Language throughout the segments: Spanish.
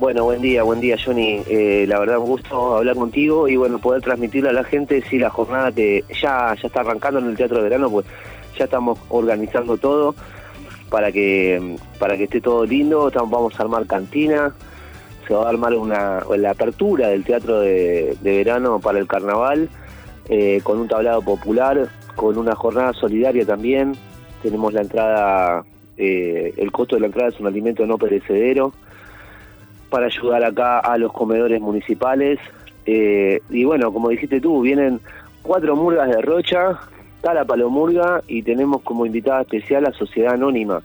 Bueno, buen día, buen día Johnny. Eh, la verdad un gusto hablar contigo y bueno, poder transmitirle a la gente si la jornada que ya, ya está arrancando en el Teatro de Verano, pues ya estamos organizando todo para que para que esté todo lindo. vamos a armar cantina, se va a armar una la apertura del Teatro de, Verano para el Carnaval, eh, con un tablado popular, con una jornada solidaria también. Tenemos la entrada, eh, el costo de la entrada es un alimento no perecedero para ayudar acá a los comedores municipales. Eh, y bueno, como dijiste tú, vienen cuatro murgas de Rocha, está la Palomurga y tenemos como invitada especial a Sociedad Anónima,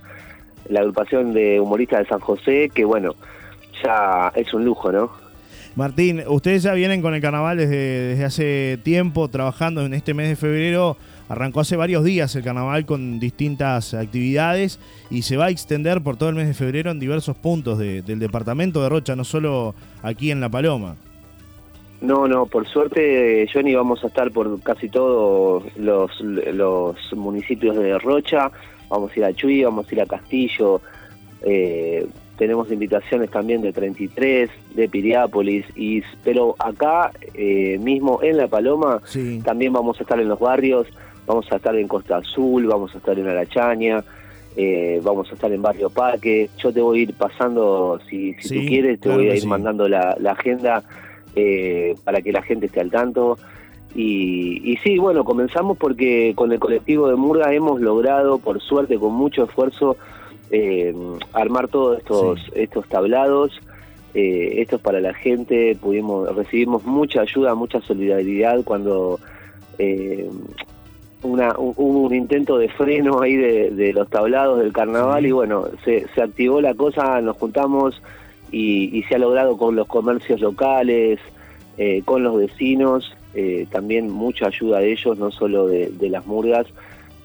la agrupación de humoristas de San José, que bueno, ya es un lujo, ¿no? Martín, ustedes ya vienen con el carnaval desde, desde hace tiempo, trabajando en este mes de febrero. Arrancó hace varios días el carnaval con distintas actividades y se va a extender por todo el mes de febrero en diversos puntos del departamento de Rocha, no solo aquí en La Paloma. No, no, por suerte, Johnny, vamos a estar por casi todos los, los municipios de Rocha. Vamos a ir a Chuy, vamos a ir a Castillo, eh, tenemos invitaciones también de 33, de Piriápolis, y, pero acá eh, mismo en La Paloma también vamos a estar en los barrios, vamos a estar en Costa Azul, vamos a estar en Arachaña, eh, vamos a estar en Barrio Parque, yo te voy a ir pasando, si, tú quieres, te voy a ir mandando la, agenda eh, para que la gente esté al tanto. Y, y, sí, bueno, comenzamos porque con el colectivo de Murga hemos logrado, por suerte, con mucho esfuerzo, eh, armar todos estos, estos tablados. Eh, esto es para la gente, pudimos recibimos mucha ayuda, mucha solidaridad cuando eh, una, hubo un, intento de freno ahí de, los tablados del carnaval y bueno, se, se, activó la cosa, nos juntamos y, se ha logrado con los comercios locales, eh, con los vecinos, también mucha ayuda de ellos, no solo de las murgas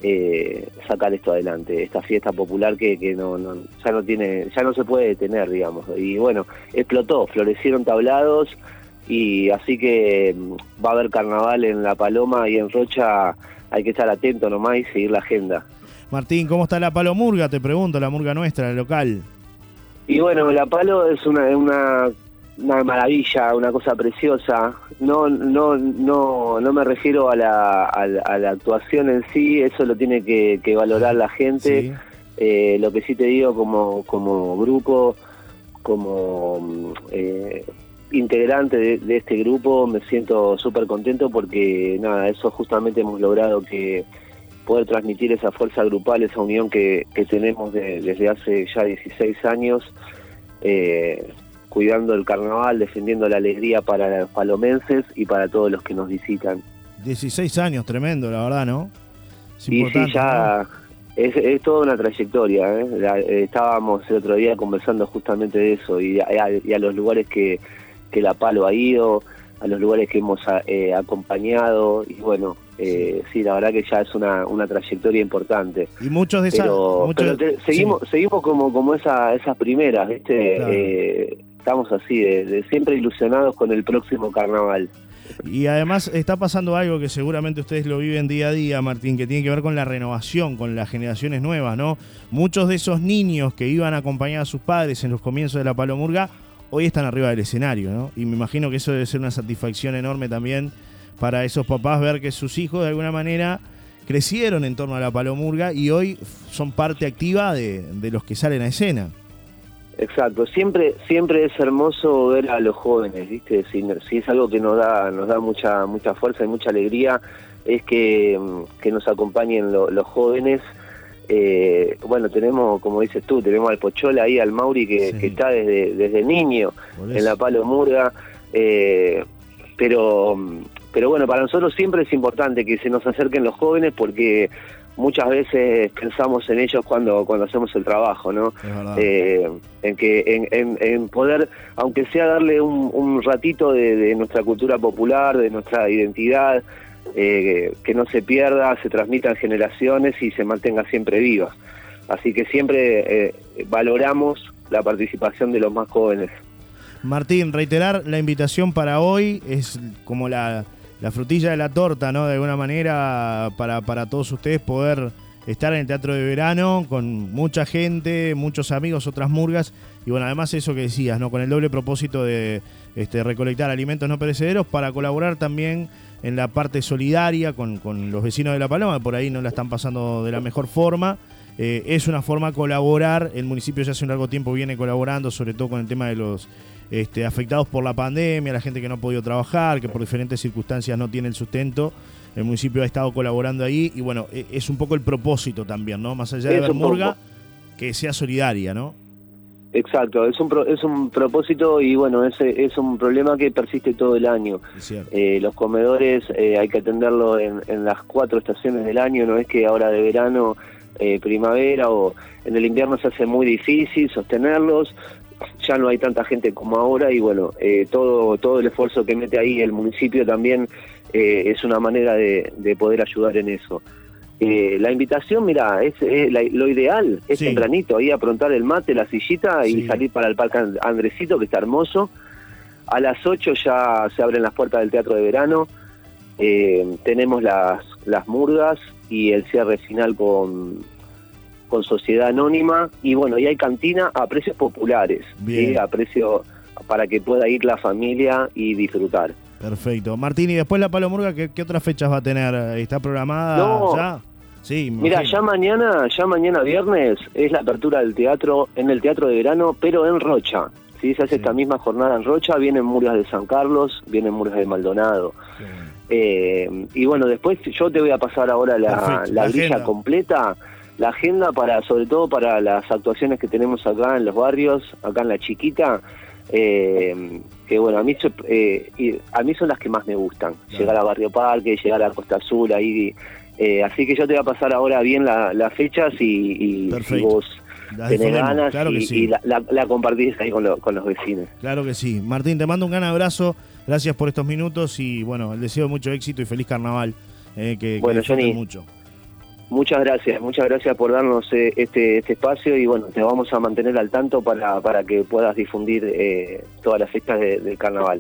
eh, sacar esto adelante, esta fiesta popular que, que no, ya no tiene, ya no se puede detener, digamos. Y bueno, explotó, florecieron tablados y así que mm, va a haber carnaval en La Paloma y en Rocha, hay que estar atento nomás y seguir la agenda. Martín, ¿cómo está la Palomurga? Te pregunto, la murga nuestra, la local. Y bueno, la Palo es una, una una maravilla, una cosa preciosa. No, no, no, no me refiero a la, a, la, actuación en sí, eso lo tiene que, valorar la gente. Eh, lo que sí te digo como, como grupo, como eh, integrante de, este grupo, me siento súper contento porque nada, eso justamente hemos logrado que poder transmitir esa fuerza grupal, esa unión que, que tenemos desde hace ya 16 años. Eh, cuidando el carnaval, defendiendo la alegría para los palomenses y para todos los que nos visitan. 16 años, tremendo, la verdad, ¿no? sí, sí, ya es, toda una trayectoria. ¿eh? Estábamos el otro día conversando justamente de eso y a, los lugares que, que, la Palo ha ido, a los lugares que hemos eh, acompañado y bueno, eh, sí, la verdad que ya es una, una trayectoria importante. Y muchos de esas... Pero, seguimos, seguimos como, como esa, esas primeras, ¿viste? Eh, estamos así, de, siempre ilusionados con el próximo carnaval. Y además está pasando algo que seguramente ustedes lo viven día a día, Martín, que tiene que ver con la renovación, con las generaciones nuevas, ¿no? Muchos de esos niños que iban a acompañar a sus padres en los comienzos de la Palomurga, hoy están arriba del escenario, ¿no? Y me imagino que eso debe ser una satisfacción enorme también para esos papás ver que sus hijos de alguna manera crecieron en torno a la Palomurga y hoy son parte activa de, los que salen a escena. Exacto, siempre siempre es hermoso ver a los jóvenes, ¿viste? Si, es algo que nos da nos da mucha mucha fuerza y mucha alegría es que, que nos acompañen los jóvenes. Eh, bueno, tenemos, como dices tú, tenemos al Pochola ahí, al Mauri, que, está desde, desde niño en la Palo Murga, eh, pero, pero bueno, para nosotros siempre es importante que se nos acerquen los jóvenes porque muchas veces pensamos en ellos cuando cuando hacemos el trabajo, ¿no? Eh, en que en, en, poder, aunque sea darle un, ratito de, nuestra cultura popular, de nuestra identidad, eh, que no se pierda, se transmita en generaciones y se mantenga siempre viva. Así que siempre eh, valoramos la participación de los más jóvenes. Martín, reiterar la invitación para hoy es como la la frutilla de la torta, ¿no? De alguna manera, para, para todos ustedes poder estar en el teatro de verano con mucha gente, muchos amigos, otras murgas. Y bueno, además eso que decías, ¿no? Con el doble propósito de este, recolectar alimentos no perecederos para colaborar también en la parte solidaria con, con los vecinos de La Paloma, por ahí no la están pasando de la mejor forma. Eh, es una forma de colaborar. El municipio ya hace un largo tiempo viene colaborando, sobre todo con el tema de los este, afectados por la pandemia, la gente que no ha podido trabajar, que por diferentes circunstancias no tiene el sustento. El municipio ha estado colaborando ahí y bueno, e, es un poco el propósito también, ¿no? Más allá de ver murga, que sea solidaria, ¿no? Exacto, es un, es un propósito y bueno, es, es un problema que persiste todo el año. Eh, los comedores eh, hay que atenderlo en, en, las cuatro estaciones del año, no es que ahora de verano, eh, primavera o en el invierno se hace muy difícil sostenerlos, ya no hay tanta gente como ahora y bueno, todo, todo el esfuerzo que mete ahí el municipio también es una manera de, de poder ayudar en eso. Eh, la invitación, mira, es, lo ideal, es tempranito, ahí aprontar el mate, la sillita y salir para el Parque Andresito, que está hermoso. A las 8 ya se abren las puertas del Teatro de Verano. Eh, tenemos las, las murgas y el cierre final con, con Sociedad Anónima. Y bueno, y hay cantina a precios populares, a precio para que pueda ir la familia y disfrutar. Perfecto. Martín, y después la Palomurga, ¿qué, ¿qué, otras fechas va a tener? ¿Está programada ya? Sí, Mira, ya mañana, ya mañana viernes es la apertura del teatro en el Teatro de Verano, pero en Rocha. ¿sí? Se hace esta misma jornada en Rocha, vienen Murias de San Carlos, vienen Murias de Maldonado. Eh, y bueno, después yo te voy a pasar ahora la, la, grilla completa, la agenda para, sobre todo para las actuaciones que tenemos acá en los barrios, acá en la chiquita. Eh, que bueno, a mí, eh, a mí son las que más me gustan. Llegar a Barrio Parque, llegar a Costa Azul, ahí eh, así que yo te voy a pasar ahora bien las fechas y, vos tenés ganas y, la, compartís ahí con, los vecinos. Claro que sí. Martín, te mando un gran abrazo. Gracias por estos minutos y bueno, el deseo mucho éxito y feliz carnaval. Eh, que, bueno, Johnny, mucho. Muchas gracias, muchas gracias por darnos eh, este, este, espacio y bueno, te vamos a mantener al tanto para, para que puedas difundir todas las fiestas del carnaval.